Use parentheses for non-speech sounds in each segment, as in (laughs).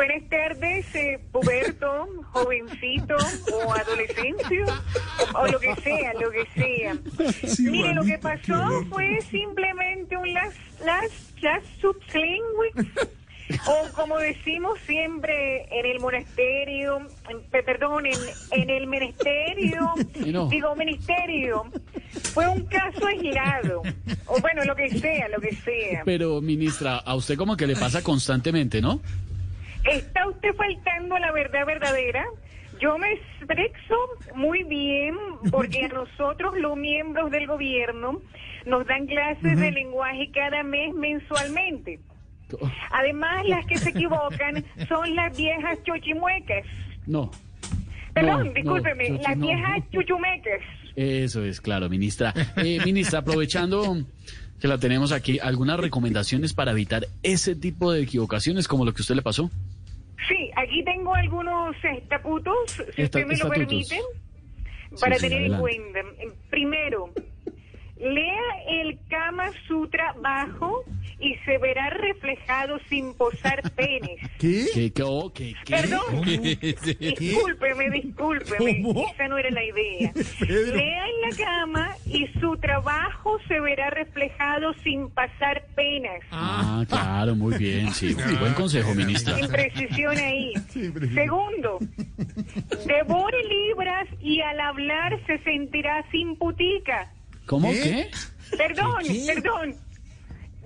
Buenas tardes, eh, puberto, (laughs) jovencito o adolescencia, o, o lo que sea, lo que sea. Mire, lo que pasó fue simplemente un last, last, last sublinguix, o como decimos siempre en el monasterio, en- pe- perdón, en, en el ministerio, no. digo ministerio, fue un caso aislado, o bueno, lo que sea, lo que sea. Pero, ministra, a usted como que le pasa constantemente, ¿no? ¿Está usted faltando a la verdad verdadera? Yo me expreso muy bien porque a (laughs) nosotros los miembros del gobierno nos dan clases de lenguaje cada mes mensualmente. Además, las que se (laughs) equivocan son las viejas chochimuecas. No. Perdón, No, discúlpeme, no, las no. viejas (laughs) chuchumecas. Eso es, claro, ministra. Eh, ministra, aprovechando que la tenemos aquí, ¿algunas recomendaciones para evitar ese tipo de equivocaciones como lo que a usted le pasó? Sí, aquí tengo algunos estatutos, si Esta- usted me lo permite, para sí, tener en cuenta. Primero, lea el Kama Sutra bajo y se verá reflejado sin posar (laughs) penes. ¿Qué? ¿Qué, qué, oh, qué, qué? Perdón, discúlpeme, discúlpeme, esa no era la idea. (laughs) Pedro. Lea en la cama y su trabajo se verá reflejado sin pasar penas. Ah, claro, muy bien, sí. Buen consejo, ministra. Sin precisión ahí. (laughs) Segundo, devore libras y al hablar se sentirá sin putica. ¿Cómo? ¿Qué? ¿Qué? Perdón, ¿Qué? perdón.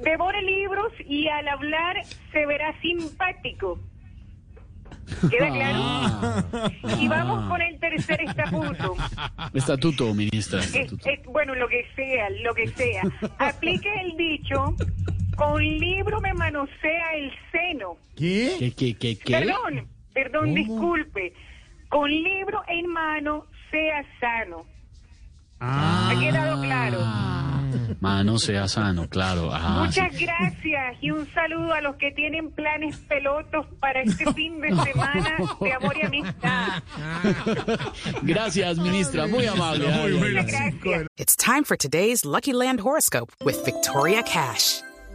Devore libros y al hablar se verá simpático. ¿Queda claro? Ah, Y vamos con el tercer estatuto. estatuto, ministra. Es- estatuto. es- bueno, lo que sea, lo que sea. Aplique el dicho, con libro me manosea el seno. ¿Qué? ¿Qué, qué, qué, qué? Perdón, perdón, ¿Cómo? disculpe. Con libro en mano, sea sano. Ah, ¿Ha quedado claro? Mano sea sano, claro. Ah, sí. Muchas gracias y un saludo a los que tienen planes pelotos para este fin de (laughs) semana de amor y amistad. (laughs) Gracias, ministra. Muy amable. Muy. It's time for today's Lucky Land horoscope with Victoria Cash.